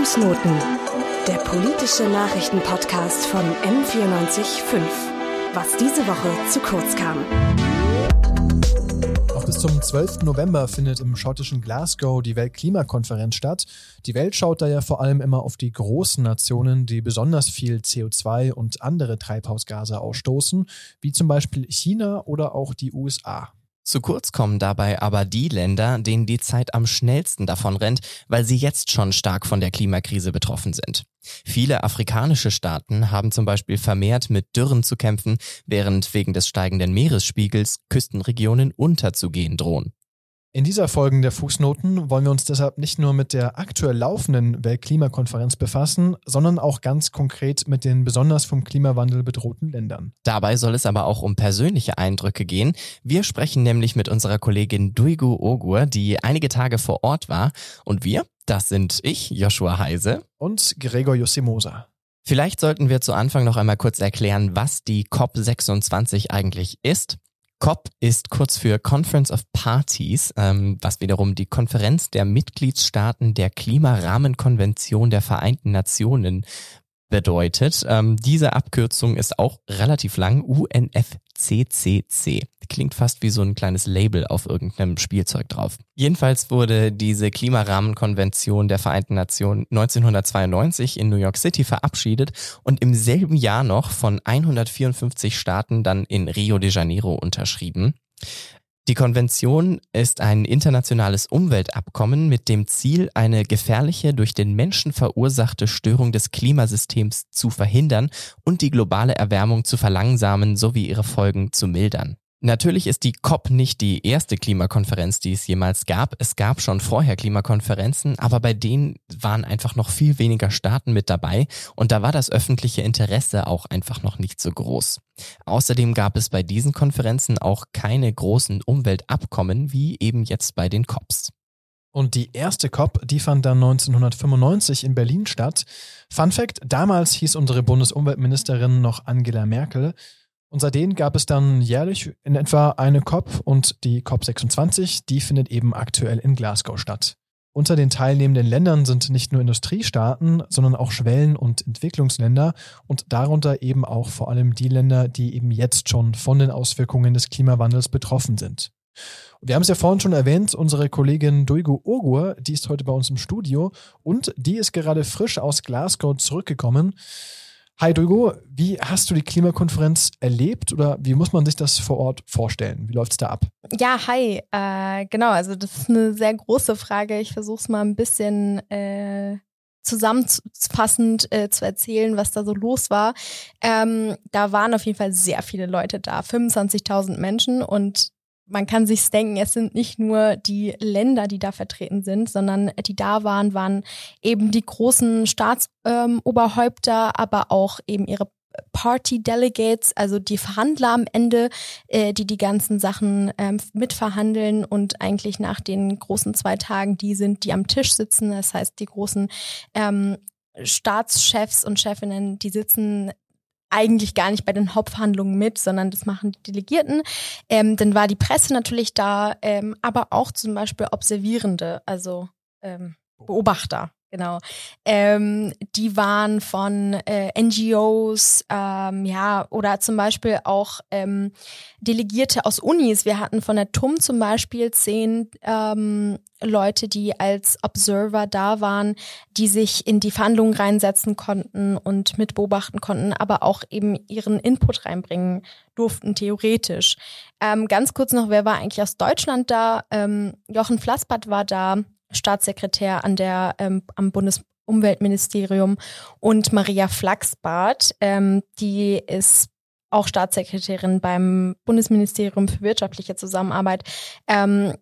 Fußnoten, der politische Nachrichtenpodcast von M945. Was diese Woche zu kurz kam. Noch bis zum 12. November findet im schottischen Glasgow die Weltklimakonferenz statt. Die Welt schaut da ja vor allem immer auf die großen Nationen, die besonders viel CO2 und andere Treibhausgase ausstoßen, wie zum Beispiel China oder auch die USA. Zu kurz kommen dabei aber die Länder, denen die Zeit am schnellsten davon rennt, weil sie jetzt schon stark von der Klimakrise betroffen sind. Viele afrikanische Staaten haben zum Beispiel vermehrt mit Dürren zu kämpfen, während wegen des steigenden Meeresspiegels Küstenregionen unterzugehen drohen. In dieser Folge der Fußnoten wollen wir uns deshalb nicht nur mit der aktuell laufenden Weltklimakonferenz befassen, sondern auch ganz konkret mit den besonders vom Klimawandel bedrohten Ländern. Dabei soll es aber auch um persönliche Eindrücke gehen. Wir sprechen nämlich mit unserer Kollegin Duigu Ogur, die einige Tage vor Ort war. Und wir, das sind ich, Joshua Heise. Und Gregor Josimosa. Vielleicht sollten wir zu Anfang noch einmal kurz erklären, was die COP26 eigentlich ist. COP ist kurz für Conference of Parties, ähm, was wiederum die Konferenz der Mitgliedstaaten der Klimarahmenkonvention der Vereinten Nationen bedeutet. Ähm, diese Abkürzung ist auch relativ lang, UNFCCC. Klingt fast wie so ein kleines Label auf irgendeinem Spielzeug drauf. Jedenfalls wurde diese Klimarahmenkonvention der Vereinten Nationen 1992 in New York City verabschiedet und im selben Jahr noch von 154 Staaten dann in Rio de Janeiro unterschrieben. Die Konvention ist ein internationales Umweltabkommen mit dem Ziel, eine gefährliche durch den Menschen verursachte Störung des Klimasystems zu verhindern und die globale Erwärmung zu verlangsamen sowie ihre Folgen zu mildern. Natürlich ist die COP nicht die erste Klimakonferenz, die es jemals gab. Es gab schon vorher Klimakonferenzen, aber bei denen waren einfach noch viel weniger Staaten mit dabei und da war das öffentliche Interesse auch einfach noch nicht so groß. Außerdem gab es bei diesen Konferenzen auch keine großen Umweltabkommen wie eben jetzt bei den COPs. Und die erste COP, die fand dann 1995 in Berlin statt. Fun Fact, damals hieß unsere Bundesumweltministerin noch Angela Merkel. Und seitdem gab es dann jährlich in etwa eine COP und die COP26, die findet eben aktuell in Glasgow statt. Unter den teilnehmenden Ländern sind nicht nur Industriestaaten, sondern auch Schwellen- und Entwicklungsländer und darunter eben auch vor allem die Länder, die eben jetzt schon von den Auswirkungen des Klimawandels betroffen sind. Wir haben es ja vorhin schon erwähnt, unsere Kollegin Duigo Ogur, die ist heute bei uns im Studio und die ist gerade frisch aus Glasgow zurückgekommen. Hi Duigo, wie hast du die Klimakonferenz erlebt oder wie muss man sich das vor Ort vorstellen? Wie läuft es da ab? Ja, hi. Äh, genau, also das ist eine sehr große Frage. Ich versuche es mal ein bisschen äh, zusammenfassend äh, zu erzählen, was da so los war. Ähm, da waren auf jeden Fall sehr viele Leute da, 25.000 Menschen und man kann sich denken, es sind nicht nur die Länder, die da vertreten sind, sondern die da waren, waren eben die großen Staatsoberhäupter, ähm, aber auch eben ihre Party Delegates, also die Verhandler am Ende, äh, die die ganzen Sachen ähm, mitverhandeln und eigentlich nach den großen zwei Tagen die sind, die am Tisch sitzen. Das heißt, die großen ähm, Staatschefs und Chefinnen, die sitzen eigentlich gar nicht bei den Hauptverhandlungen mit, sondern das machen die Delegierten. Ähm, dann war die Presse natürlich da, ähm, aber auch zum Beispiel Observierende, also ähm, Beobachter. Genau. Ähm, die waren von äh, NGOs, ähm, ja, oder zum Beispiel auch ähm, Delegierte aus Unis. Wir hatten von der TUM zum Beispiel zehn ähm, Leute, die als Observer da waren, die sich in die Verhandlungen reinsetzen konnten und mit beobachten konnten, aber auch eben ihren Input reinbringen durften, theoretisch. Ähm, ganz kurz noch, wer war eigentlich aus Deutschland da? Ähm, Jochen Flassbart war da, Staatssekretär an der, ähm, am Bundesumweltministerium und Maria Flachsbart, ähm, die ist auch Staatssekretärin beim Bundesministerium für wirtschaftliche Zusammenarbeit. Ähm,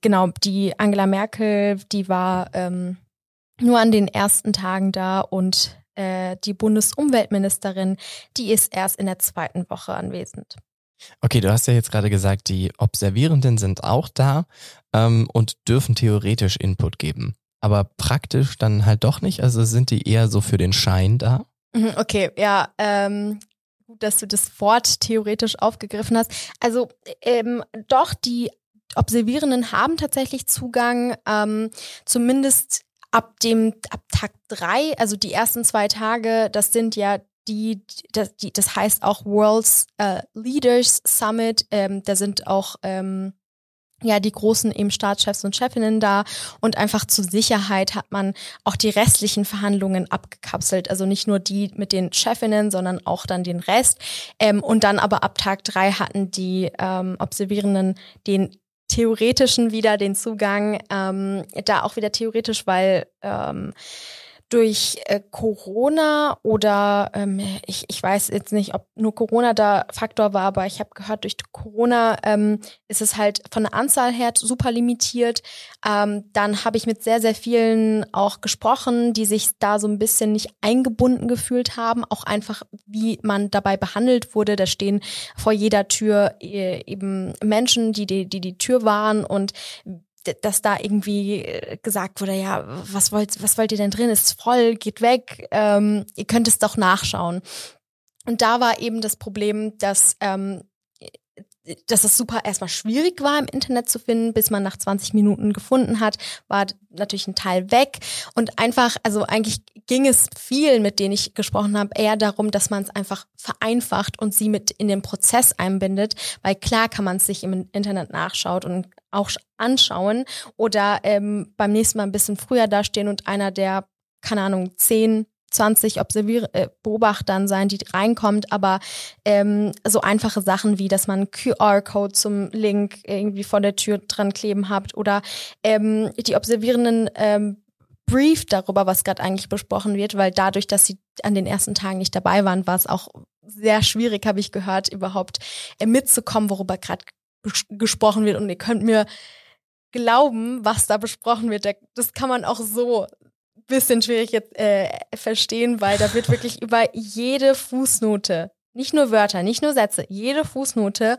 genau, die Angela Merkel, die war ähm, nur an den ersten Tagen da und äh, die Bundesumweltministerin, die ist erst in der zweiten Woche anwesend. Okay, du hast ja jetzt gerade gesagt, die Observierenden sind auch da ähm, und dürfen theoretisch Input geben. Aber praktisch dann halt doch nicht. Also sind die eher so für den Schein da? Mhm, okay, ja, ähm, gut, dass du das Wort theoretisch aufgegriffen hast. Also ähm, doch, die Observierenden haben tatsächlich Zugang, ähm, zumindest ab dem, ab Tag drei, also die ersten zwei Tage, das sind ja die, das, die, das heißt auch World's äh, Leaders Summit. Ähm, da sind auch ähm, ja die großen eben Staatschefs und Chefinnen da. Und einfach zur Sicherheit hat man auch die restlichen Verhandlungen abgekapselt, also nicht nur die mit den Chefinnen, sondern auch dann den Rest. Ähm, und dann aber ab Tag drei hatten die ähm, Observierenden den theoretischen wieder den Zugang, ähm, da auch wieder theoretisch, weil ähm, durch äh, Corona oder ähm, ich, ich weiß jetzt nicht, ob nur Corona da Faktor war, aber ich habe gehört, durch Corona ähm, ist es halt von der Anzahl her super limitiert. Ähm, dann habe ich mit sehr, sehr vielen auch gesprochen, die sich da so ein bisschen nicht eingebunden gefühlt haben, auch einfach, wie man dabei behandelt wurde. Da stehen vor jeder Tür äh, eben Menschen, die die, die, die Tür waren und dass da irgendwie äh, gesagt wurde, ja, was wollt, was wollt ihr denn drin? Ist voll, geht weg, ähm, ihr könnt es doch nachschauen. Und da war eben das Problem, dass ähm, dass es super erstmal schwierig war im Internet zu finden, bis man nach 20 Minuten gefunden hat, war natürlich ein Teil weg und einfach, also eigentlich ging es vielen, mit denen ich gesprochen habe, eher darum, dass man es einfach vereinfacht und sie mit in den Prozess einbindet, weil klar kann man es sich im Internet nachschaut und auch anschauen oder ähm, beim nächsten Mal ein bisschen früher dastehen und einer der, keine Ahnung, zehn 20 Observier äh, Beobachtern sein, die reinkommt, aber ähm, so einfache Sachen wie, dass man QR-Code zum Link irgendwie vor der Tür dran kleben habt oder ähm, die Observierenden ähm, Brief darüber, was gerade eigentlich besprochen wird, weil dadurch, dass sie an den ersten Tagen nicht dabei waren, war es auch sehr schwierig, habe ich gehört, überhaupt äh, mitzukommen, worüber gerade gesprochen wird. Und ihr könnt mir glauben, was da besprochen wird. Das kann man auch so bisschen schwierig jetzt äh, verstehen, weil da wird wirklich über jede Fußnote, nicht nur Wörter, nicht nur Sätze, jede Fußnote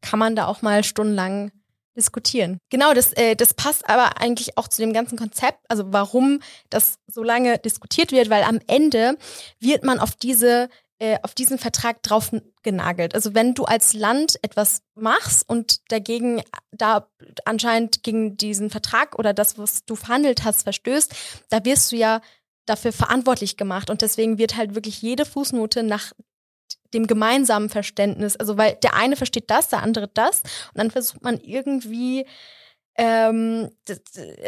kann man da auch mal stundenlang diskutieren. Genau, das, äh, das passt aber eigentlich auch zu dem ganzen Konzept, also warum das so lange diskutiert wird, weil am Ende wird man auf diese äh, auf diesen Vertrag drauf genagelt. Also wenn du als Land etwas machst und dagegen da anscheinend gegen diesen Vertrag oder das, was du verhandelt hast, verstößt, da wirst du ja dafür verantwortlich gemacht. Und deswegen wird halt wirklich jede Fußnote nach dem gemeinsamen Verständnis, also weil der eine versteht das, der andere das, und dann versucht man irgendwie ähm,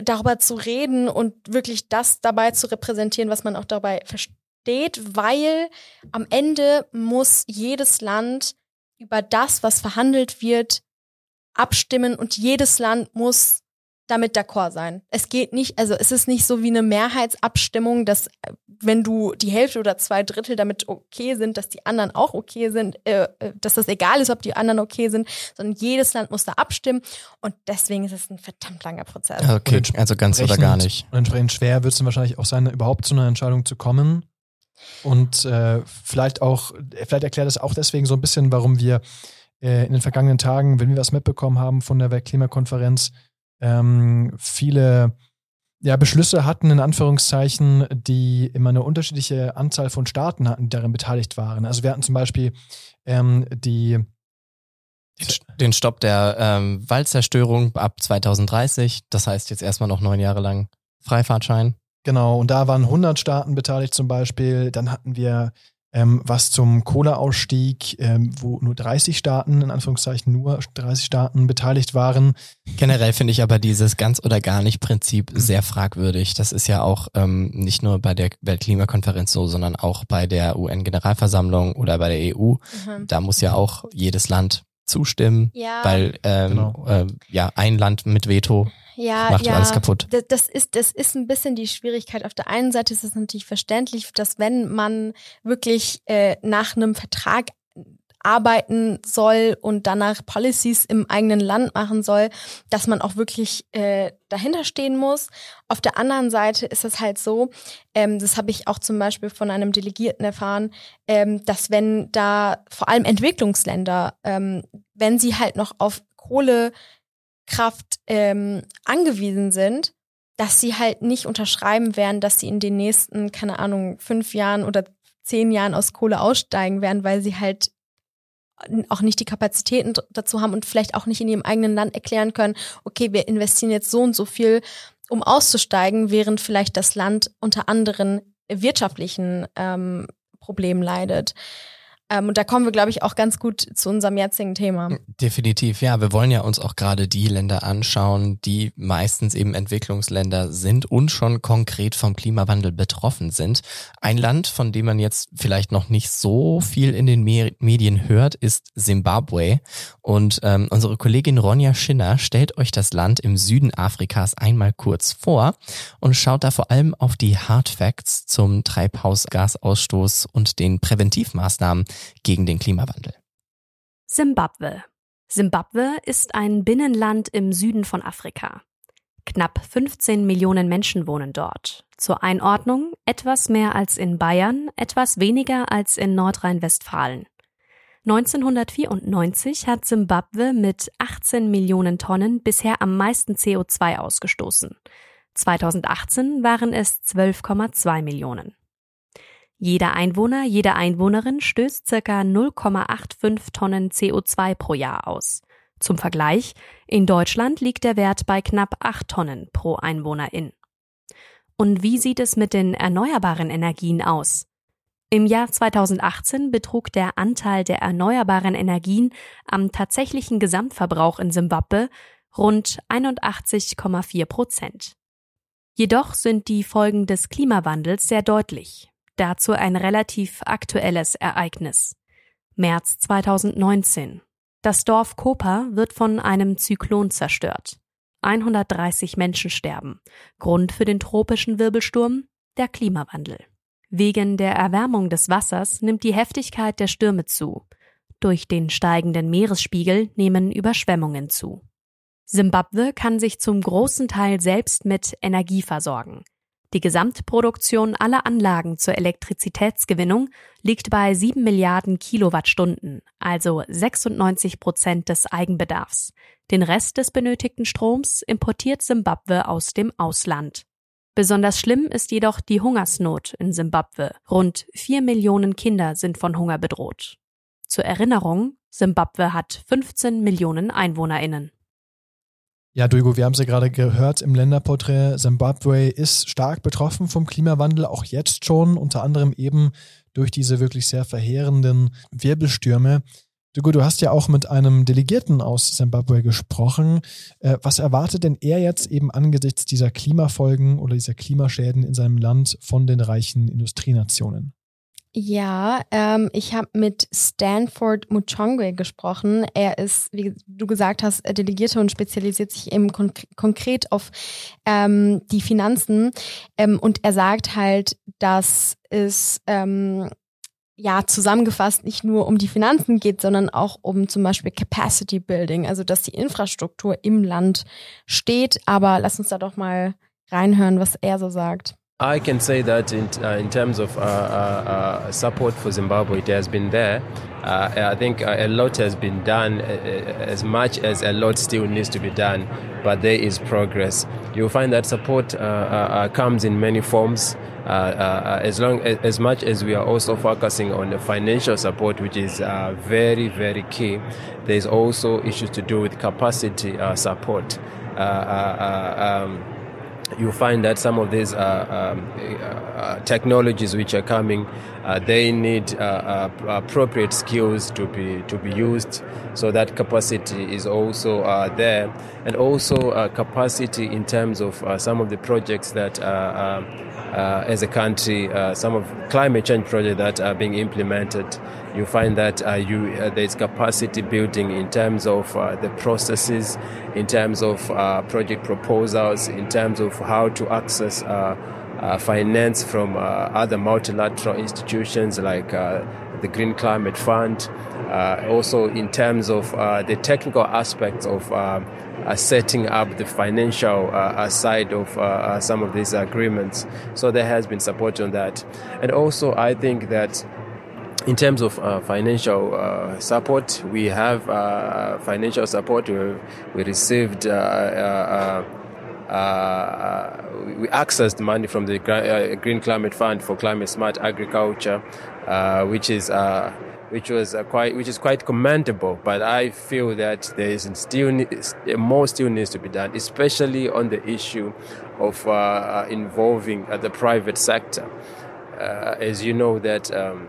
darüber zu reden und wirklich das dabei zu repräsentieren, was man auch dabei versteht steht, weil am Ende muss jedes Land über das, was verhandelt wird, abstimmen und jedes Land muss damit d'accord sein. Es geht nicht, also es ist nicht so wie eine Mehrheitsabstimmung, dass äh, wenn du die Hälfte oder zwei Drittel damit okay sind, dass die anderen auch okay sind, äh, äh, dass das egal ist, ob die anderen okay sind, sondern jedes Land muss da abstimmen und deswegen ist es ein verdammt langer Prozess. Okay, also ganz oder gar nicht. Und entsprechend schwer wird es dann wahrscheinlich auch sein, überhaupt zu einer Entscheidung zu kommen. Und äh, vielleicht auch, vielleicht erklärt es auch deswegen so ein bisschen, warum wir äh, in den vergangenen Tagen, wenn wir was mitbekommen haben von der Weltklimakonferenz, ähm, viele ja, Beschlüsse hatten, in Anführungszeichen, die immer eine unterschiedliche Anzahl von Staaten hatten, die darin beteiligt waren. Also wir hatten zum Beispiel ähm, die den Stopp der ähm, Waldzerstörung ab 2030. Das heißt jetzt erstmal noch neun Jahre lang Freifahrtschein. Genau, und da waren 100 Staaten beteiligt zum Beispiel. Dann hatten wir ähm, was zum Kohleausstieg, ähm, wo nur 30 Staaten, in Anführungszeichen nur 30 Staaten beteiligt waren. Generell finde ich aber dieses ganz oder gar nicht Prinzip sehr fragwürdig. Das ist ja auch ähm, nicht nur bei der Weltklimakonferenz so, sondern auch bei der UN-Generalversammlung oder bei der EU. Mhm. Da muss ja auch jedes Land zustimmen, ja. weil ähm, genau. äh, ja ein Land mit Veto ja, macht ja, alles kaputt. Das ist, das ist ein bisschen die Schwierigkeit. Auf der einen Seite ist es natürlich verständlich, dass wenn man wirklich äh, nach einem Vertrag arbeiten soll und danach Policies im eigenen Land machen soll, dass man auch wirklich äh, dahinter stehen muss. Auf der anderen Seite ist es halt so, ähm, das habe ich auch zum Beispiel von einem Delegierten erfahren, ähm, dass wenn da vor allem Entwicklungsländer, ähm, wenn sie halt noch auf Kohle Kraft ähm, angewiesen sind, dass sie halt nicht unterschreiben werden, dass sie in den nächsten, keine Ahnung, fünf Jahren oder zehn Jahren aus Kohle aussteigen werden, weil sie halt auch nicht die Kapazitäten dazu haben und vielleicht auch nicht in ihrem eigenen Land erklären können, okay, wir investieren jetzt so und so viel um auszusteigen, während vielleicht das Land unter anderen wirtschaftlichen ähm, Problemen leidet. Ähm, und da kommen wir, glaube ich, auch ganz gut zu unserem jetzigen Thema. Definitiv, ja. Wir wollen ja uns auch gerade die Länder anschauen, die meistens eben Entwicklungsländer sind und schon konkret vom Klimawandel betroffen sind. Ein Land, von dem man jetzt vielleicht noch nicht so viel in den Medien hört, ist Simbabwe. Und ähm, unsere Kollegin Ronja Schinner stellt euch das Land im Süden Afrikas einmal kurz vor und schaut da vor allem auf die Hard Facts zum Treibhausgasausstoß und den Präventivmaßnahmen gegen den Klimawandel. Simbabwe. Simbabwe ist ein Binnenland im Süden von Afrika. Knapp 15 Millionen Menschen wohnen dort. Zur Einordnung etwas mehr als in Bayern, etwas weniger als in Nordrhein-Westfalen. 1994 hat Simbabwe mit 18 Millionen Tonnen bisher am meisten CO2 ausgestoßen. 2018 waren es 12,2 Millionen. Jeder Einwohner, jede Einwohnerin stößt circa 0,85 Tonnen CO2 pro Jahr aus. Zum Vergleich, in Deutschland liegt der Wert bei knapp 8 Tonnen pro Einwohnerin. Und wie sieht es mit den erneuerbaren Energien aus? Im Jahr 2018 betrug der Anteil der erneuerbaren Energien am tatsächlichen Gesamtverbrauch in Simbabwe rund 81,4 Prozent. Jedoch sind die Folgen des Klimawandels sehr deutlich. Dazu ein relativ aktuelles Ereignis. März 2019. Das Dorf Kopa wird von einem Zyklon zerstört. 130 Menschen sterben. Grund für den tropischen Wirbelsturm? Der Klimawandel. Wegen der Erwärmung des Wassers nimmt die Heftigkeit der Stürme zu. Durch den steigenden Meeresspiegel nehmen Überschwemmungen zu. Simbabwe kann sich zum großen Teil selbst mit Energie versorgen. Die Gesamtproduktion aller Anlagen zur Elektrizitätsgewinnung liegt bei 7 Milliarden Kilowattstunden, also 96 Prozent des Eigenbedarfs. Den Rest des benötigten Stroms importiert Simbabwe aus dem Ausland. Besonders schlimm ist jedoch die Hungersnot in Simbabwe. Rund 4 Millionen Kinder sind von Hunger bedroht. Zur Erinnerung, Simbabwe hat 15 Millionen Einwohnerinnen. Ja, Duigo, wir haben es ja gerade gehört im Länderporträt. Zimbabwe ist stark betroffen vom Klimawandel, auch jetzt schon, unter anderem eben durch diese wirklich sehr verheerenden Wirbelstürme. Duigo, du hast ja auch mit einem Delegierten aus Zimbabwe gesprochen. Äh, was erwartet denn er jetzt eben angesichts dieser Klimafolgen oder dieser Klimaschäden in seinem Land von den reichen Industrienationen? Ja, ähm, ich habe mit Stanford Muchongwe gesprochen. Er ist, wie du gesagt hast, Delegierte und spezialisiert sich eben kon konkret auf ähm, die Finanzen. Ähm, und er sagt halt, dass es ähm, ja zusammengefasst nicht nur um die Finanzen geht, sondern auch um zum Beispiel Capacity Building, also dass die Infrastruktur im Land steht. Aber lass uns da doch mal reinhören, was er so sagt. I can say that in, uh, in terms of uh, uh, uh support for Zimbabwe, it has been there. Uh, I think uh, a lot has been done, as much as a lot still needs to be done, but there is progress. You'll find that support comes in many forms. as long as, as, much as we are also focusing on the financial support, which is very very key, there's also issues to do with capacity support. Um, you find that some of these uh, um, uh, technologies which are coming, uh, they need uh, uh, appropriate skills to be to be used, so that capacity is also uh, there, and also capacity in terms of some of the projects that, as a country, some of climate change projects that are being implemented you find that uh, you uh, there's capacity building in terms of uh, the processes, in terms of uh, project proposals, in terms of how to access uh, uh, Uh, finance from uh, other multilateral institutions like uh, the Green Climate Fund. also, in terms of the technical aspects of um, setting up the financial side of some of these agreements. So there has been support on that, and also I think that in terms of uh, financial uh, support, we have uh, financial support. We, we received uh, uh, uh, we accessed money from the uh, Green Climate Fund for climate smart agriculture, uh, which is uh, which was uh, quite which is quite commendable. But I feel that there is still more still needs to be done, especially on the issue of uh, involving the private sector. as you know that. Um,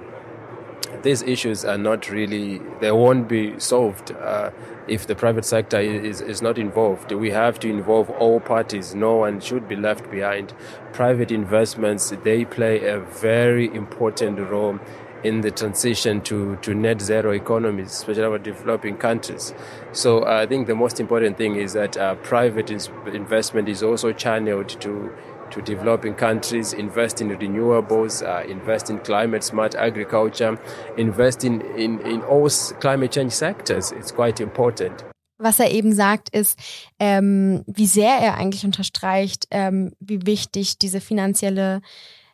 these issues are not really, they won't be solved uh, if the private sector is, is not involved. We have to involve all parties. No one should be left behind. Private investments, they play a very important role in the transition to, to net zero economies, especially our developing countries. So uh, I think the most important thing is that uh, private investment is also channeled to to developing countries, invest in renewables, uh, invest in climate smart agriculture, invest in, in, in all climate change sectors. It's quite important. Was er eben sagt, ist, ähm, wie sehr er eigentlich unterstreicht, ähm, wie wichtig diese finanzielle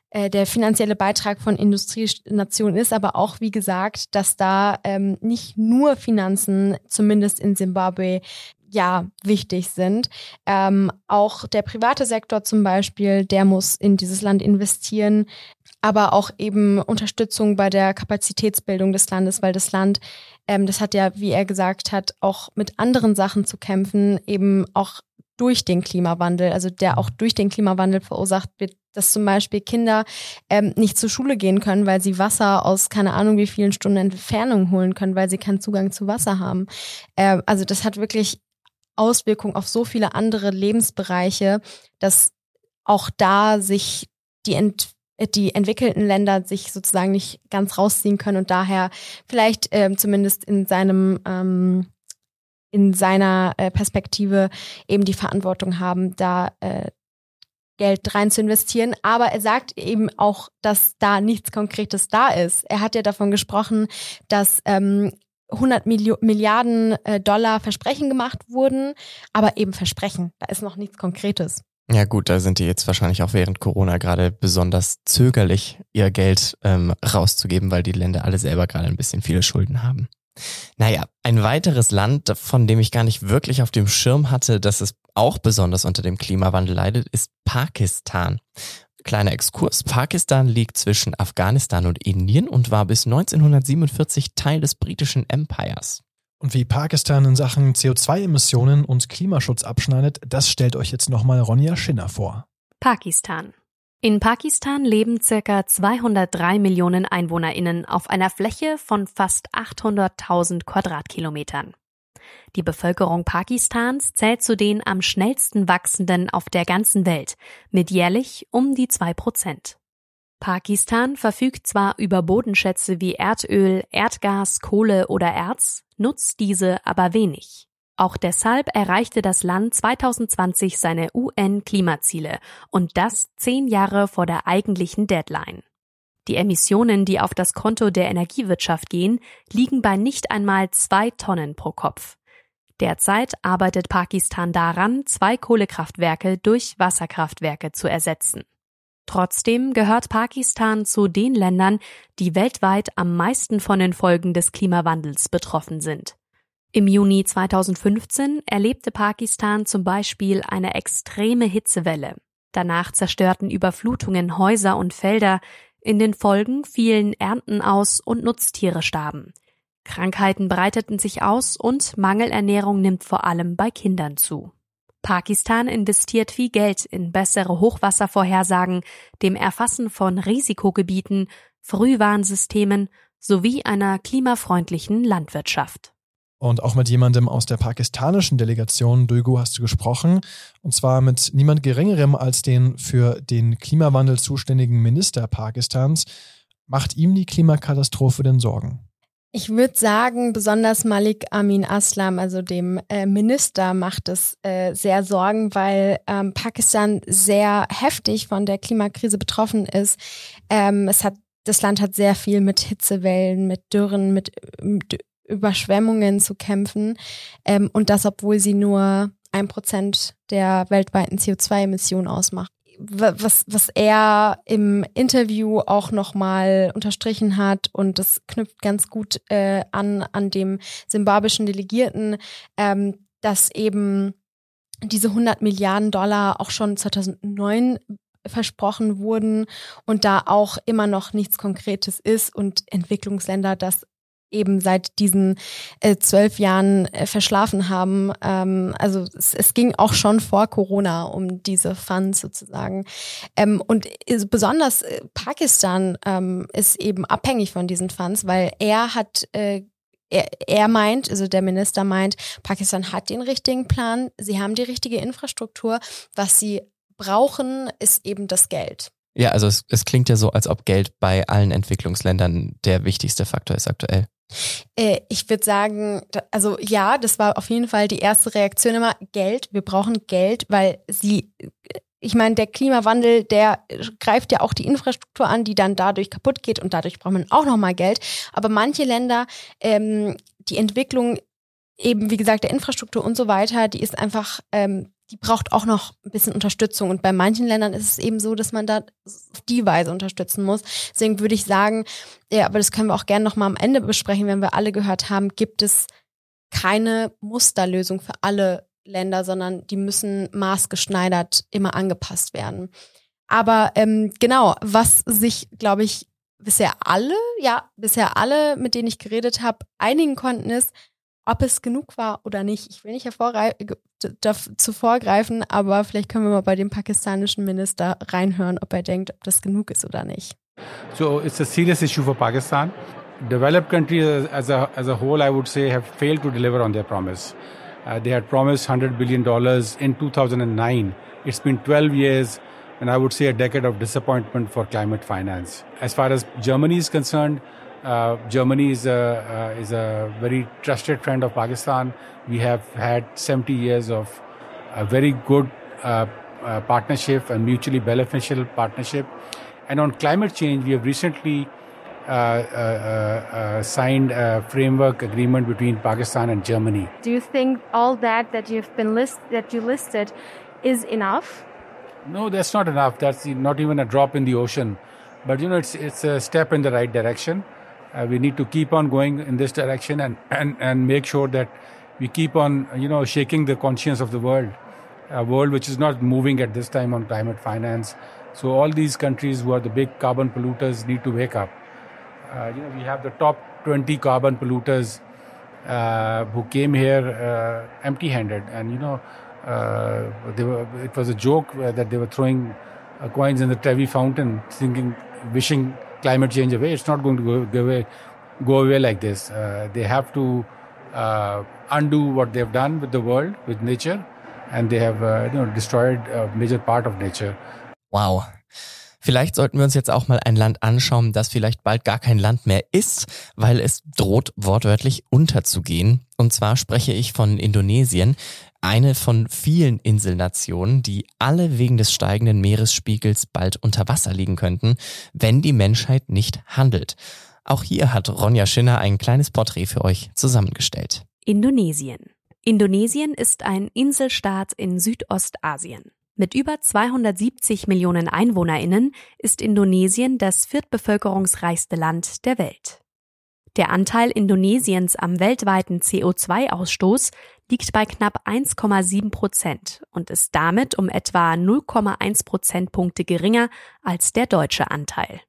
äh, der finanzielle Beitrag von Industrienationen ist, aber auch, wie gesagt, dass da ähm, nicht nur Finanzen, zumindest in Simbabwe, ja wichtig sind. Ähm, auch der private Sektor zum Beispiel, der muss in dieses Land investieren, aber auch eben Unterstützung bei der Kapazitätsbildung des Landes, weil das Land, ähm, das hat ja, wie er gesagt hat, auch mit anderen Sachen zu kämpfen, eben auch durch den Klimawandel, also der auch durch den Klimawandel verursacht wird, dass zum Beispiel Kinder ähm, nicht zur Schule gehen können, weil sie Wasser aus keine Ahnung wie vielen Stunden Entfernung holen können, weil sie keinen Zugang zu Wasser haben. Äh, also das hat wirklich Auswirkungen auf so viele andere Lebensbereiche, dass auch da sich die Ent die entwickelten Länder sich sozusagen nicht ganz rausziehen können und daher vielleicht ähm, zumindest in seinem ähm, in seiner äh, Perspektive eben die Verantwortung haben, da äh, Geld rein zu investieren. Aber er sagt eben auch, dass da nichts Konkretes da ist. Er hat ja davon gesprochen, dass ähm, 100 Milli Milliarden äh, Dollar Versprechen gemacht wurden, aber eben Versprechen. Da ist noch nichts Konkretes. Ja gut, da sind die jetzt wahrscheinlich auch während Corona gerade besonders zögerlich, ihr Geld ähm, rauszugeben, weil die Länder alle selber gerade ein bisschen viele Schulden haben. Naja, ein weiteres Land, von dem ich gar nicht wirklich auf dem Schirm hatte, dass es auch besonders unter dem Klimawandel leidet, ist Pakistan. Kleiner Exkurs. Pakistan liegt zwischen Afghanistan und Indien und war bis 1947 Teil des britischen Empires. Und wie Pakistan in Sachen CO2-Emissionen und Klimaschutz abschneidet, das stellt euch jetzt nochmal Ronja Schinner vor. Pakistan. In Pakistan leben circa 203 Millionen EinwohnerInnen auf einer Fläche von fast 800.000 Quadratkilometern. Die Bevölkerung Pakistans zählt zu den am schnellsten wachsenden auf der ganzen Welt mit jährlich um die zwei Prozent. Pakistan verfügt zwar über Bodenschätze wie Erdöl, Erdgas, Kohle oder Erz, nutzt diese aber wenig. Auch deshalb erreichte das Land 2020 seine UN-Klimaziele und das zehn Jahre vor der eigentlichen Deadline. Die Emissionen, die auf das Konto der Energiewirtschaft gehen, liegen bei nicht einmal zwei Tonnen pro Kopf. Derzeit arbeitet Pakistan daran, zwei Kohlekraftwerke durch Wasserkraftwerke zu ersetzen. Trotzdem gehört Pakistan zu den Ländern, die weltweit am meisten von den Folgen des Klimawandels betroffen sind. Im Juni 2015 erlebte Pakistan zum Beispiel eine extreme Hitzewelle. Danach zerstörten Überflutungen Häuser und Felder, in den Folgen fielen Ernten aus und Nutztiere starben. Krankheiten breiteten sich aus und Mangelernährung nimmt vor allem bei Kindern zu. Pakistan investiert viel Geld in bessere Hochwasservorhersagen, dem Erfassen von Risikogebieten, Frühwarnsystemen sowie einer klimafreundlichen Landwirtschaft. Und auch mit jemandem aus der pakistanischen Delegation, Dulgu, hast du gesprochen. Und zwar mit niemand Geringerem als den für den Klimawandel zuständigen Minister Pakistans. Macht ihm die Klimakatastrophe denn Sorgen? Ich würde sagen, besonders Malik Amin Aslam, also dem äh, Minister, macht es äh, sehr Sorgen, weil ähm, Pakistan sehr heftig von der Klimakrise betroffen ist. Ähm, es hat das Land hat sehr viel mit Hitzewellen, mit Dürren, mit, mit Überschwemmungen zu kämpfen. Ähm, und das, obwohl sie nur ein Prozent der weltweiten CO2-Emissionen ausmacht. Was, was er im Interview auch nochmal unterstrichen hat, und das knüpft ganz gut äh, an, an dem simbabwischen Delegierten, ähm, dass eben diese 100 Milliarden Dollar auch schon 2009 versprochen wurden und da auch immer noch nichts Konkretes ist und Entwicklungsländer das eben seit diesen äh, zwölf Jahren äh, verschlafen haben. Ähm, also es, es ging auch schon vor Corona um diese Funds sozusagen. Ähm, und besonders äh, Pakistan ähm, ist eben abhängig von diesen Funds, weil er hat äh, er, er meint, also der Minister meint, Pakistan hat den richtigen Plan, sie haben die richtige Infrastruktur. Was sie brauchen, ist eben das Geld. Ja, also es, es klingt ja so, als ob Geld bei allen Entwicklungsländern der wichtigste Faktor ist aktuell. Äh, ich würde sagen, also ja, das war auf jeden Fall die erste Reaktion immer Geld. Wir brauchen Geld, weil sie, ich meine, der Klimawandel, der greift ja auch die Infrastruktur an, die dann dadurch kaputt geht und dadurch braucht man auch nochmal Geld. Aber manche Länder, ähm, die Entwicklung eben, wie gesagt, der Infrastruktur und so weiter, die ist einfach ähm, die braucht auch noch ein bisschen Unterstützung. Und bei manchen Ländern ist es eben so, dass man da auf die Weise unterstützen muss. Deswegen würde ich sagen, ja, aber das können wir auch gerne nochmal am Ende besprechen, wenn wir alle gehört haben, gibt es keine Musterlösung für alle Länder, sondern die müssen maßgeschneidert immer angepasst werden. Aber ähm, genau, was sich, glaube ich, bisher alle, ja, bisher alle, mit denen ich geredet habe, einigen konnten, ist, ob es genug war oder nicht. Ich will nicht dazu vorgreifen, aber vielleicht können wir mal bei dem pakistanischen Minister reinhören, ob er denkt, ob das genug ist oder nicht. So it's a serious issue for Pakistan. Developed countries as a, as a whole, I would say, have failed to deliver on their promise. Uh, they had promised $100 billion in 2009. It's been 12 years, and I would say a decade of disappointment for climate finance. As far as Germany is concerned, Germany is a, uh, is a very trusted friend of Pakistan. We have had 70 years of a very good uh, uh partnership and mutually beneficial partnership. And on climate change, we have recently uh, signed a framework agreement between Pakistan and Germany. Do you think all that that you've been list that you listed is enough? No, that's not enough. That's not even a drop in the ocean. But you know, it's it's a step in the right direction. Uh, we need to keep on going in this direction and, and, and make sure that we keep on, you know, shaking the conscience of the world, a world which is not moving at this time on climate finance. So all these countries who are the big carbon polluters need to wake up. Uh, you know, we have the top 20 carbon polluters uh, who came here uh, empty-handed, and you know, uh, were, it was a joke that they were throwing uh, coins in the Trevi fountain, thinking, wishing climate change away. It's not going to go, go away, go away like this. Uh, they have to uh, undo what they've done with the world, with nature, and they have uh, you know, destroyed a major part of nature. Wow. Vielleicht sollten wir uns jetzt auch mal ein Land anschauen, das vielleicht bald gar kein Land mehr ist, weil es droht wortwörtlich unterzugehen. Und zwar spreche ich von Indonesien eine von vielen Inselnationen, die alle wegen des steigenden Meeresspiegels bald unter Wasser liegen könnten, wenn die Menschheit nicht handelt. Auch hier hat Ronja Schinner ein kleines Porträt für euch zusammengestellt. Indonesien. Indonesien ist ein Inselstaat in Südostasien. Mit über 270 Millionen Einwohnerinnen ist Indonesien das viertbevölkerungsreichste Land der Welt. Der Anteil Indonesiens am weltweiten CO2-Ausstoß liegt bei knapp 1,7 Prozent und ist damit um etwa 0,1 Prozentpunkte geringer als der deutsche Anteil.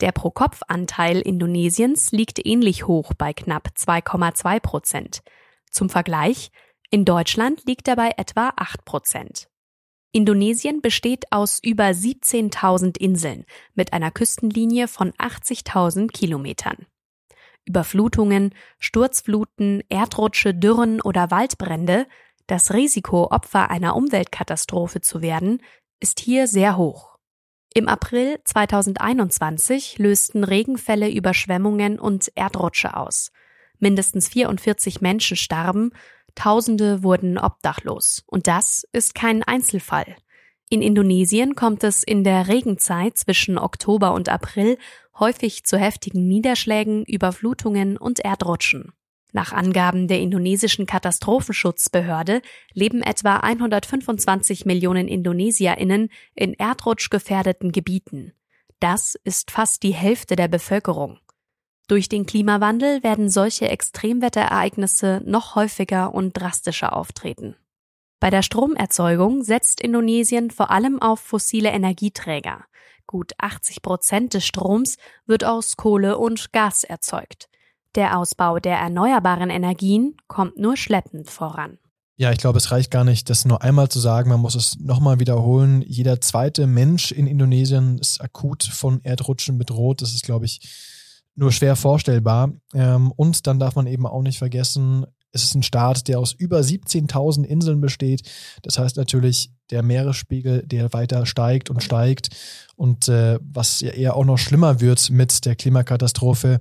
Der Pro-Kopf-Anteil Indonesiens liegt ähnlich hoch bei knapp 2,2 Prozent. Zum Vergleich, in Deutschland liegt er bei etwa 8 Prozent. Indonesien besteht aus über 17.000 Inseln mit einer Küstenlinie von 80.000 Kilometern. Überflutungen, Sturzfluten, Erdrutsche, Dürren oder Waldbrände, das Risiko, Opfer einer Umweltkatastrophe zu werden, ist hier sehr hoch. Im April 2021 lösten Regenfälle Überschwemmungen und Erdrutsche aus. Mindestens 44 Menschen starben, Tausende wurden obdachlos. Und das ist kein Einzelfall. In Indonesien kommt es in der Regenzeit zwischen Oktober und April häufig zu heftigen Niederschlägen, Überflutungen und Erdrutschen. Nach Angaben der indonesischen Katastrophenschutzbehörde leben etwa 125 Millionen Indonesierinnen in erdrutschgefährdeten Gebieten. Das ist fast die Hälfte der Bevölkerung. Durch den Klimawandel werden solche Extremwetterereignisse noch häufiger und drastischer auftreten. Bei der Stromerzeugung setzt Indonesien vor allem auf fossile Energieträger. Gut 80 Prozent des Stroms wird aus Kohle und Gas erzeugt. Der Ausbau der erneuerbaren Energien kommt nur schleppend voran. Ja, ich glaube, es reicht gar nicht, das nur einmal zu sagen. Man muss es nochmal wiederholen. Jeder zweite Mensch in Indonesien ist akut von Erdrutschen bedroht. Das ist, glaube ich, nur schwer vorstellbar. Ähm, und dann darf man eben auch nicht vergessen, es ist ein Staat, der aus über 17.000 Inseln besteht. Das heißt natürlich, der Meeresspiegel, der weiter steigt und steigt. Und äh, was ja eher auch noch schlimmer wird mit der Klimakatastrophe,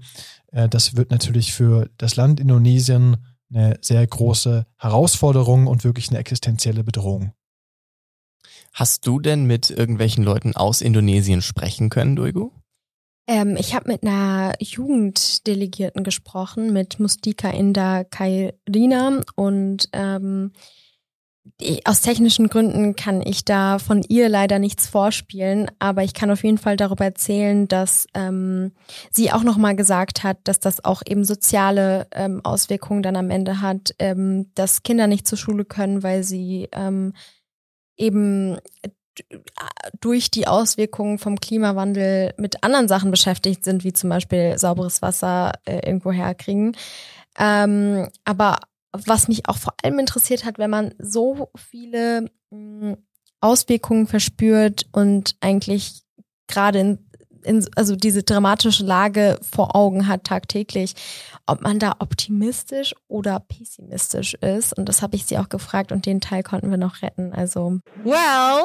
äh, das wird natürlich für das Land Indonesien eine sehr große Herausforderung und wirklich eine existenzielle Bedrohung. Hast du denn mit irgendwelchen Leuten aus Indonesien sprechen können, Duigo? Ähm, ich habe mit einer Jugenddelegierten gesprochen, mit Mustika Inda Kairina und ähm, aus technischen Gründen kann ich da von ihr leider nichts vorspielen, aber ich kann auf jeden Fall darüber erzählen, dass ähm, sie auch nochmal gesagt hat, dass das auch eben soziale ähm, Auswirkungen dann am Ende hat, ähm, dass Kinder nicht zur Schule können, weil sie ähm, eben durch die Auswirkungen vom Klimawandel mit anderen Sachen beschäftigt sind, wie zum Beispiel sauberes Wasser äh, irgendwo herkriegen. Ähm, aber was mich auch vor allem interessiert hat, wenn man so viele mh, hm, Auswirkungen verspürt und eigentlich gerade in, in, also diese dramatische Lage vor Augen hat tagtäglich, ob man da optimistisch oder pessimistisch ist. Und das habe ich sie auch gefragt und den Teil konnten wir noch retten. Also. Well,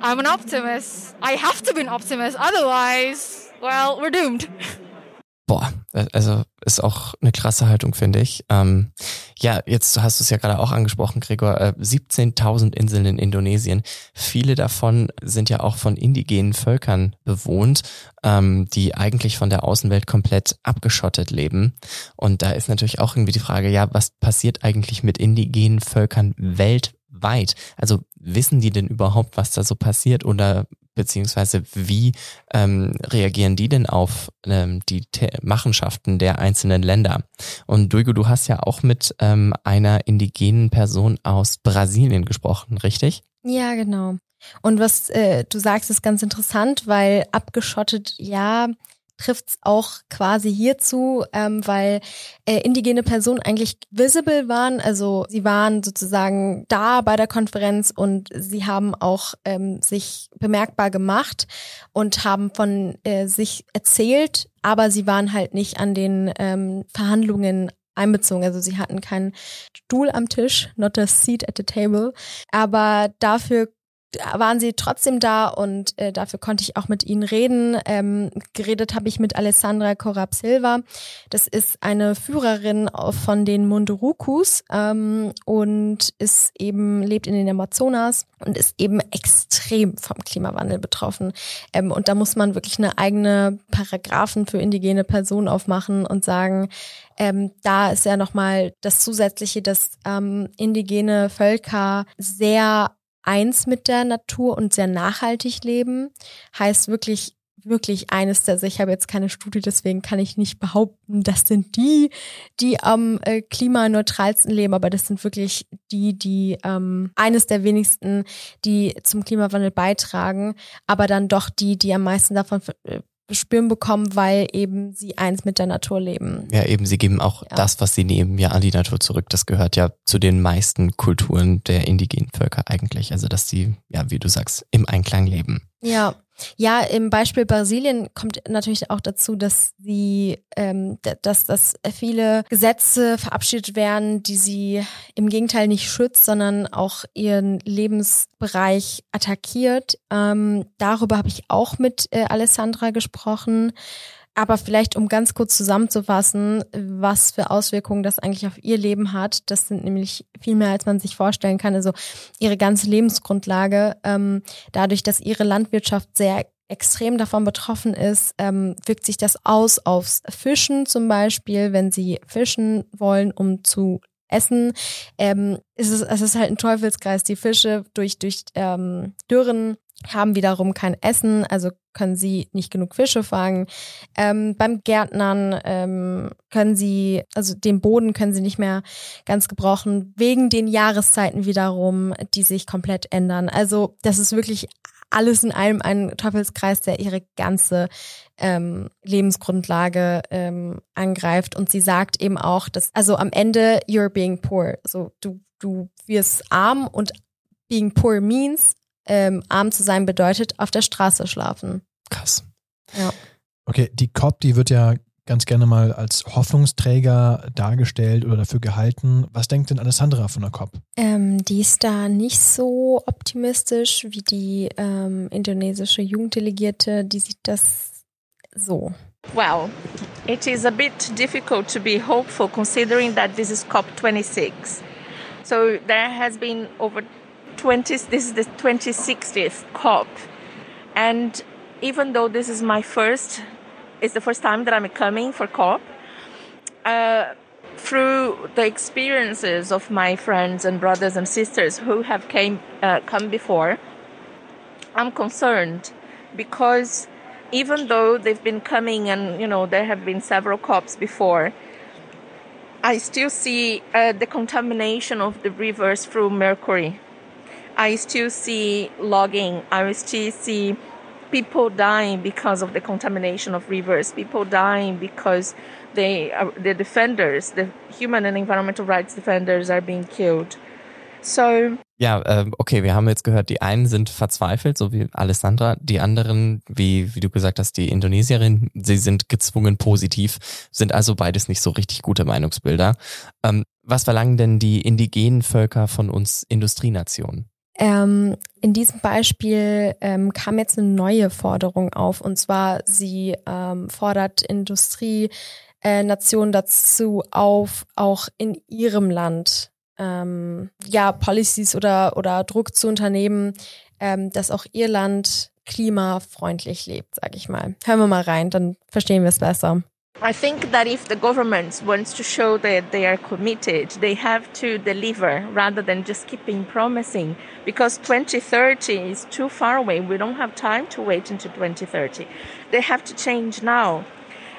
I'm an optimist. I have to be an optimist, otherwise, well, we're doomed. Boah, also ist auch eine krasse Haltung, finde ich. Ähm, ja, jetzt hast du es ja gerade auch angesprochen, Gregor. Äh, 17.000 Inseln in Indonesien. Viele davon sind ja auch von indigenen Völkern bewohnt, ähm, die eigentlich von der Außenwelt komplett abgeschottet leben. Und da ist natürlich auch irgendwie die Frage, ja, was passiert eigentlich mit indigenen Völkern weltweit? Also wissen die denn überhaupt, was da so passiert oder beziehungsweise wie ähm, reagieren die denn auf ähm, die Te Machenschaften der einzelnen Länder? Und Duigo, du hast ja auch mit ähm, einer indigenen Person aus Brasilien gesprochen, richtig? Ja, genau. Und was äh, du sagst, ist ganz interessant, weil abgeschottet, ja, trifft's auch quasi hierzu, ähm, weil äh, indigene Personen eigentlich visible waren. Also sie waren sozusagen da bei der Konferenz und sie haben auch ähm, sich bemerkbar gemacht und haben von äh, sich erzählt, aber sie waren halt nicht an den ähm, Verhandlungen einbezogen. Also sie hatten keinen Stuhl am Tisch, not a seat at the table. Aber dafür waren sie trotzdem da und äh, dafür konnte ich auch mit ihnen reden. Ähm, geredet habe ich mit Alessandra Corab Silva. Das ist eine Führerin von den Mundurukus ähm, und ist eben lebt in den Amazonas und ist eben extrem vom Klimawandel betroffen. Ähm, und da muss man wirklich eine eigene Paragraphen für indigene Personen aufmachen und sagen, ähm, da ist ja nochmal das Zusätzliche, dass ähm, indigene Völker sehr eins mit der Natur und sehr nachhaltig leben. Heißt wirklich, wirklich eines der, ich habe jetzt keine Studie, deswegen kann ich nicht behaupten, das sind die, die am äh, klimaneutralsten leben, aber das sind wirklich die, die ähm, eines der wenigsten, die zum Klimawandel beitragen, aber dann doch die, die am meisten davon äh, spüren bekommen, weil eben sie eins mit der Natur leben. Ja, eben, sie geben auch ja. das, was sie nehmen, ja an die Natur zurück. Das gehört ja zu den meisten Kulturen der indigenen Völker eigentlich. Also, dass sie, ja, wie du sagst, im Einklang leben. Ja, ja, im Beispiel Brasilien kommt natürlich auch dazu, dass sie, ähm, dass, dass viele Gesetze verabschiedet werden, die sie im Gegenteil nicht schützt, sondern auch ihren Lebensbereich attackiert. Ähm, darüber habe ich auch mit äh, Alessandra gesprochen. Aber vielleicht, um ganz kurz zusammenzufassen, was für Auswirkungen das eigentlich auf ihr Leben hat, das sind nämlich viel mehr, als man sich vorstellen kann. Also ihre ganze Lebensgrundlage, ähm, dadurch, dass ihre Landwirtschaft sehr extrem davon betroffen ist, ähm, wirkt sich das aus aufs Fischen zum Beispiel, wenn sie fischen wollen, um zu essen. Ähm, es, ist, es ist halt ein Teufelskreis. Die Fische durch, durch ähm, Dürren haben wiederum kein Essen, also können sie nicht genug Fische fangen. Ähm, beim Gärtnern ähm, können sie, also den Boden können sie nicht mehr ganz gebrauchen, wegen den Jahreszeiten wiederum, die sich komplett ändern. Also das ist wirklich alles in allem ein Teufelskreis, der ihre ganze ähm, Lebensgrundlage ähm, angreift. Und sie sagt eben auch, dass, also am Ende, you're being poor. Also du, du wirst arm und being poor means, ähm, arm zu sein bedeutet, auf der Straße schlafen. Krass. Ja. Okay, die COP, die wird ja ganz gerne mal als Hoffnungsträger dargestellt oder dafür gehalten. Was denkt denn Alessandra von der COP? Ähm, die ist da nicht so optimistisch wie die ähm, indonesische Jugenddelegierte. Die sieht das so. Well, it is a bit difficult to be hopeful considering that this is COP26. So there has been over 20, this is the 26th COP. And even though this is my first it's the first time that I'm coming for COP. Uh, through the experiences of my friends and brothers and sisters who have came uh, come before, I'm concerned because even though they've been coming and you know there have been several COPs before, I still see uh, the contamination of the rivers through mercury. I still see logging. I still see people dying because of the contamination of rivers, people dying because they are, the defenders, the human and environmental rights defenders are being killed. So ja, äh, okay, wir haben jetzt gehört, die einen sind verzweifelt, so wie Alessandra, die anderen, wie, wie du gesagt hast, die Indonesierin, sie sind gezwungen positiv, sind also beides nicht so richtig gute Meinungsbilder. Ähm, was verlangen denn die indigenen Völker von uns Industrienationen? Ähm, in diesem Beispiel ähm, kam jetzt eine neue Forderung auf und zwar sie ähm, fordert Industrienationen dazu auf, auch in ihrem Land ähm, ja Policies oder oder Druck zu unternehmen, ähm, dass auch ihr Land klimafreundlich lebt, sag ich mal. Hören wir mal rein, dann verstehen wir es besser. I think that if the government wants to show that they are committed, they have to deliver rather than just keeping promising. Because 2030 is too far away. We don't have time to wait until 2030. They have to change now.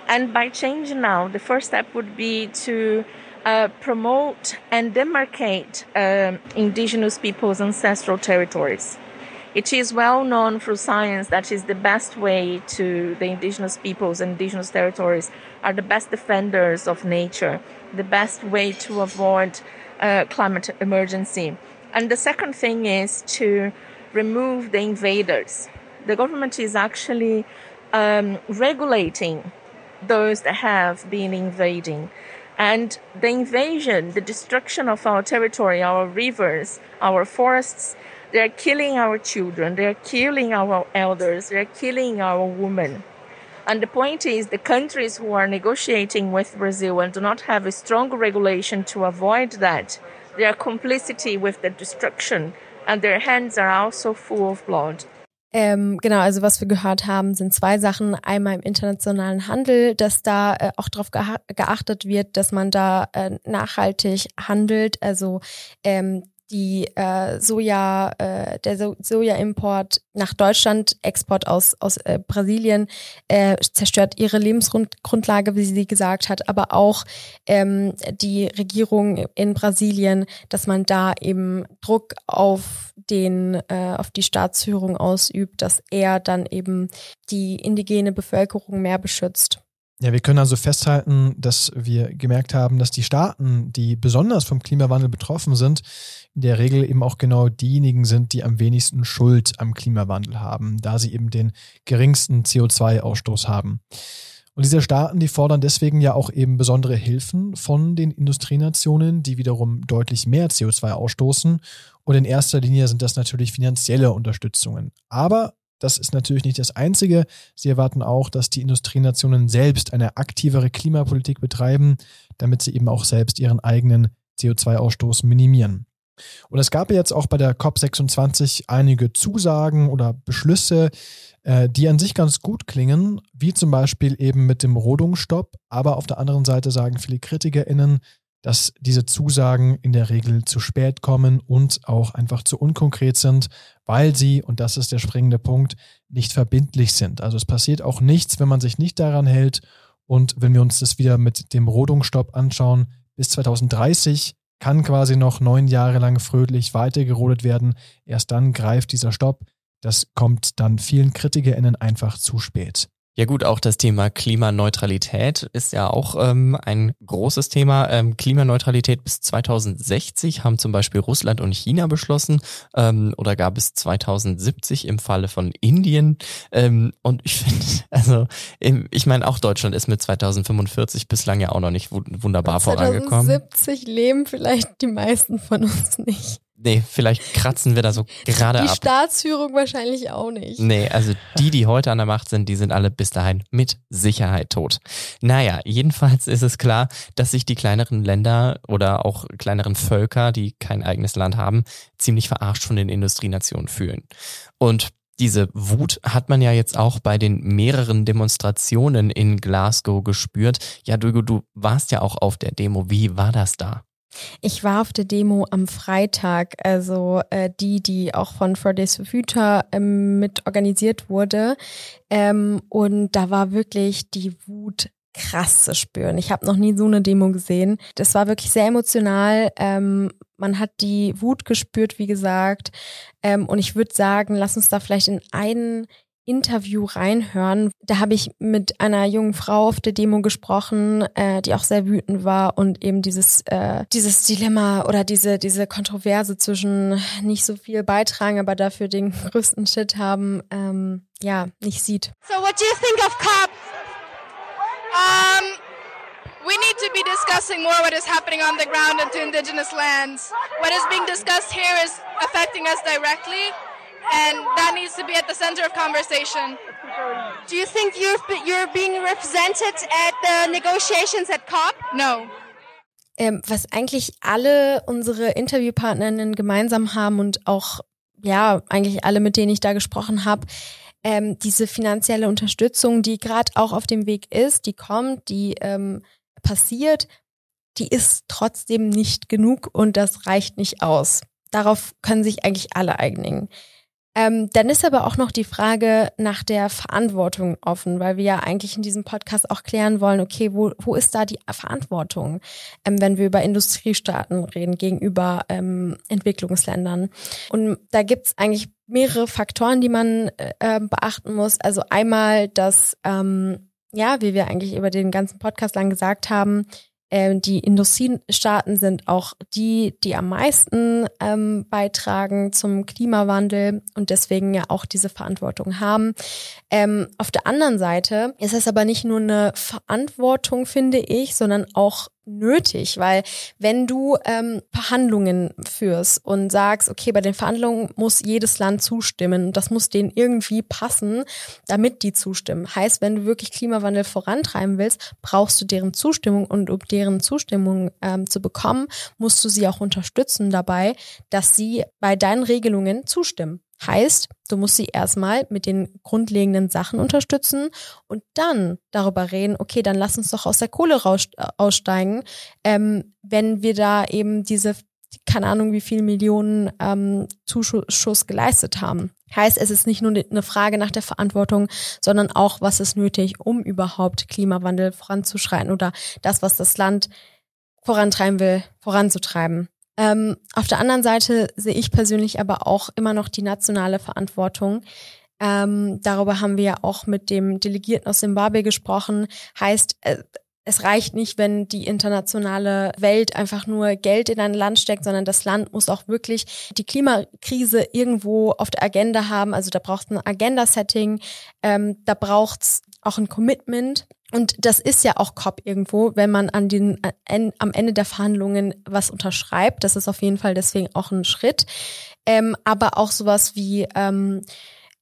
And by changing now, the first step would be to uh, promote and demarcate uh, indigenous peoples' ancestral territories. It is well known through science that is the best way to the indigenous peoples and indigenous territories are the best defenders of nature, the best way to avoid uh, climate emergency. And the second thing is to remove the invaders. The government is actually um, regulating those that have been invading. And the invasion, the destruction of our territory, our rivers, our forests, they're killing our children, they're killing our elders, they're killing our women. And the point is, the countries who are negotiating with Brazil and do not have a strong regulation to avoid that, they are complicity with the destruction, and their hands are also full of blood. Ähm, genau, also was wir gehört haben, sind zwei Sachen. Einmal im internationalen Handel, dass da äh, auch darauf geachtet wird, dass man da äh, nachhaltig handelt. Also ähm, die äh, Soja, äh, der so Soja-Import nach Deutschland, Export aus, aus äh, Brasilien, äh, zerstört ihre Lebensgrundlage, wie sie gesagt hat, aber auch ähm, die Regierung in Brasilien, dass man da eben Druck auf den, äh, auf die Staatsführung ausübt, dass er dann eben die indigene Bevölkerung mehr beschützt. Ja, wir können also festhalten, dass wir gemerkt haben, dass die Staaten, die besonders vom Klimawandel betroffen sind, in der Regel eben auch genau diejenigen sind, die am wenigsten Schuld am Klimawandel haben, da sie eben den geringsten CO2-Ausstoß haben. Und diese Staaten, die fordern deswegen ja auch eben besondere Hilfen von den Industrienationen, die wiederum deutlich mehr CO2 ausstoßen. Und in erster Linie sind das natürlich finanzielle Unterstützungen. Aber das ist natürlich nicht das Einzige. Sie erwarten auch, dass die Industrienationen selbst eine aktivere Klimapolitik betreiben, damit sie eben auch selbst ihren eigenen CO2-Ausstoß minimieren. Und es gab jetzt auch bei der COP26 einige Zusagen oder Beschlüsse, äh, die an sich ganz gut klingen, wie zum Beispiel eben mit dem Rodungsstopp. Aber auf der anderen Seite sagen viele KritikerInnen, dass diese Zusagen in der Regel zu spät kommen und auch einfach zu unkonkret sind, weil sie, und das ist der springende Punkt, nicht verbindlich sind. Also es passiert auch nichts, wenn man sich nicht daran hält. Und wenn wir uns das wieder mit dem Rodungsstopp anschauen, bis 2030 kann quasi noch neun Jahre lang fröhlich weitergerodet werden. Erst dann greift dieser Stopp. Das kommt dann vielen KritikerInnen einfach zu spät. Ja gut, auch das Thema Klimaneutralität ist ja auch ähm, ein großes Thema. Ähm, Klimaneutralität bis 2060 haben zum Beispiel Russland und China beschlossen ähm, oder gar bis 2070 im Falle von Indien. Ähm, und ich finde, also ich meine, auch Deutschland ist mit 2045 bislang ja auch noch nicht wunderbar 2070 vorangekommen. 2070 leben vielleicht die meisten von uns nicht. Nee, vielleicht kratzen wir da so gerade ab. Die Staatsführung wahrscheinlich auch nicht. Nee, also die, die heute an der Macht sind, die sind alle bis dahin mit Sicherheit tot. Naja, jedenfalls ist es klar, dass sich die kleineren Länder oder auch kleineren Völker, die kein eigenes Land haben, ziemlich verarscht von den Industrienationen fühlen. Und diese Wut hat man ja jetzt auch bei den mehreren Demonstrationen in Glasgow gespürt. Ja, Dugo, du warst ja auch auf der Demo. Wie war das da? Ich war auf der Demo am Freitag, also äh, die, die auch von Fridays for Future ähm, mit organisiert wurde. Ähm, und da war wirklich die Wut krass zu spüren. Ich habe noch nie so eine Demo gesehen. Das war wirklich sehr emotional. Ähm, man hat die Wut gespürt, wie gesagt. Ähm, und ich würde sagen, lass uns da vielleicht in einen Interview reinhören. Da habe ich mit einer jungen Frau auf der Demo gesprochen, äh, die auch sehr wütend war und eben dieses äh, dieses Dilemma oder diese diese Kontroverse zwischen nicht so viel beitragen, aber dafür den größten Shit haben, ähm, ja nicht sieht. So what do you think of COP? Um, we need to be discussing more what is happening on the ground and to indigenous lands. What is being discussed here is affecting us directly. And that needs to be at the center of conversation. Do you think you're, you're being represented at the negotiations at COP? No. Ähm, was eigentlich alle unsere Interviewpartnerinnen gemeinsam haben und auch, ja, eigentlich alle, mit denen ich da gesprochen habe, ähm, diese finanzielle Unterstützung, die gerade auch auf dem Weg ist, die kommt, die ähm, passiert, die ist trotzdem nicht genug und das reicht nicht aus. Darauf können sich eigentlich alle einigen. Ähm, dann ist aber auch noch die Frage nach der Verantwortung offen, weil wir ja eigentlich in diesem Podcast auch klären wollen, okay, wo, wo ist da die Verantwortung, ähm, wenn wir über Industriestaaten reden gegenüber ähm, Entwicklungsländern. Und da gibt's eigentlich mehrere Faktoren, die man äh, beachten muss. Also einmal, dass, ähm, ja, wie wir eigentlich über den ganzen Podcast lang gesagt haben, ähm, die Industriestaaten sind auch die, die am meisten ähm, beitragen zum Klimawandel und deswegen ja auch diese Verantwortung haben. Ähm, auf der anderen Seite ist es aber nicht nur eine Verantwortung, finde ich, sondern auch nötig, weil wenn du ähm, Verhandlungen führst und sagst, okay, bei den Verhandlungen muss jedes Land zustimmen das muss denen irgendwie passen, damit die zustimmen. Heißt, wenn du wirklich Klimawandel vorantreiben willst, brauchst du deren Zustimmung und um deren Zustimmung ähm, zu bekommen, musst du sie auch unterstützen dabei, dass sie bei deinen Regelungen zustimmen. Heißt, du musst sie erstmal mit den grundlegenden Sachen unterstützen und dann darüber reden, okay, dann lass uns doch aus der Kohle raus, äh, aussteigen, ähm, wenn wir da eben diese, keine Ahnung, wie viel Millionen ähm, Zuschuss geleistet haben. Heißt, es ist nicht nur eine Frage nach der Verantwortung, sondern auch, was ist nötig, um überhaupt Klimawandel voranzuschreiten oder das, was das Land vorantreiben will, voranzutreiben. Ähm, auf der anderen Seite sehe ich persönlich aber auch immer noch die nationale Verantwortung. Ähm, darüber haben wir ja auch mit dem Delegierten aus Zimbabwe gesprochen. Heißt, äh, es reicht nicht, wenn die internationale Welt einfach nur Geld in ein Land steckt, sondern das Land muss auch wirklich die Klimakrise irgendwo auf der Agenda haben. Also da braucht es ein Agenda-Setting, ähm, da braucht es auch ein Commitment. Und das ist ja auch COP irgendwo, wenn man an den, an, am Ende der Verhandlungen was unterschreibt. Das ist auf jeden Fall deswegen auch ein Schritt. Ähm, aber auch sowas wie ähm,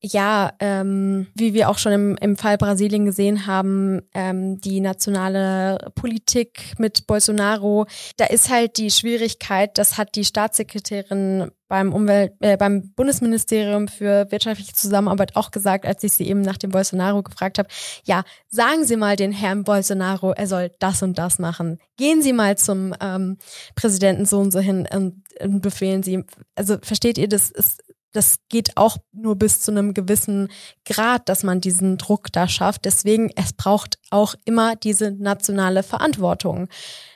Ja, ähm, wie wir auch schon im, im Fall Brasilien gesehen haben, ähm, die nationale Politik mit Bolsonaro, da ist halt die Schwierigkeit, das hat die Staatssekretärin beim Umwelt, äh, beim Bundesministerium für wirtschaftliche Zusammenarbeit auch gesagt, als ich sie eben nach dem Bolsonaro gefragt habe, ja, sagen Sie mal den Herrn Bolsonaro, er soll das und das machen. Gehen Sie mal zum ähm, Präsidenten so und so hin und, und befehlen Sie. Also versteht ihr, das ist das geht auch nur bis zu einem gewissen Grad, dass man diesen Druck da schafft. Deswegen, es braucht auch immer diese nationale Verantwortung.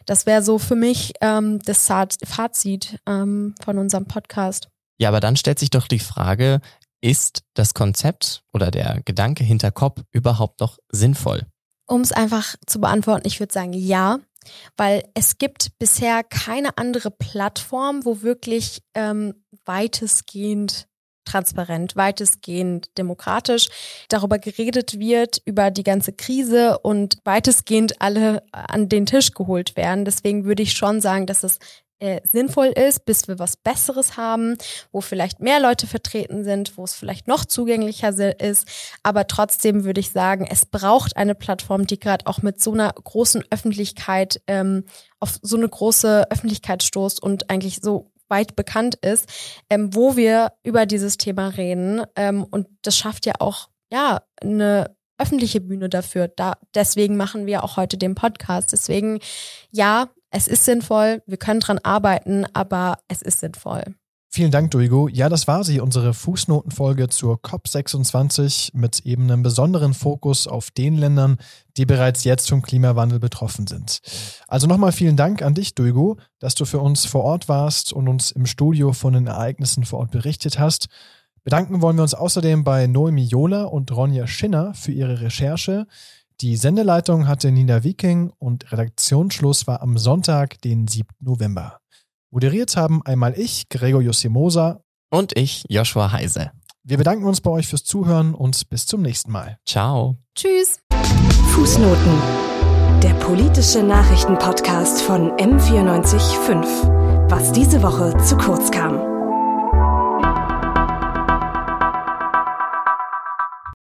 Das wäre so für mich ähm, das Fazit ähm, von unserem Podcast. Ja, aber dann stellt sich doch die Frage, ist das Konzept oder der Gedanke hinter COP überhaupt noch sinnvoll? Um es einfach zu beantworten, ich würde sagen ja, weil es gibt bisher keine andere Plattform, wo wirklich ähm, weitestgehend transparent, weitestgehend demokratisch darüber geredet wird, über die ganze Krise und weitestgehend alle an den Tisch geholt werden. Deswegen würde ich schon sagen, dass es äh, sinnvoll ist, bis wir was Besseres haben, wo vielleicht mehr Leute vertreten sind, wo es vielleicht noch zugänglicher ist. Aber trotzdem würde ich sagen, es braucht eine Plattform, die gerade auch mit so einer großen Öffentlichkeit ähm, auf so eine große Öffentlichkeit stoßt und eigentlich so weit bekannt ist, ähm, wo wir über dieses Thema reden. Ähm, und das schafft ja auch, ja, eine öffentliche Bühne dafür. Da, deswegen machen wir auch heute den Podcast. Deswegen, ja, es ist sinnvoll, wir können dran arbeiten, aber es ist sinnvoll. Vielen Dank, Duigo. Ja, das war sie, unsere Fußnotenfolge zur COP26 mit eben einem besonderen Fokus auf den Ländern, die bereits jetzt vom Klimawandel betroffen sind. Also nochmal vielen Dank an dich, Duigo, dass du für uns vor Ort warst und uns im Studio von den Ereignissen vor Ort berichtet hast. Bedanken wollen wir uns außerdem bei Noemi Jola und Ronja Schinner für ihre Recherche. Die Sendeleitung hatte Nina Viking und Redaktionsschluss war am Sonntag, den 7. November. Moderiert haben einmal ich, Gregor Jossimosa. Und ich, Joshua Heise. Wir bedanken uns bei euch fürs Zuhören und bis zum nächsten Mal. Ciao. Tschüss. Fußnoten. Der politische Nachrichtenpodcast von M945. Was diese Woche zu kurz kam.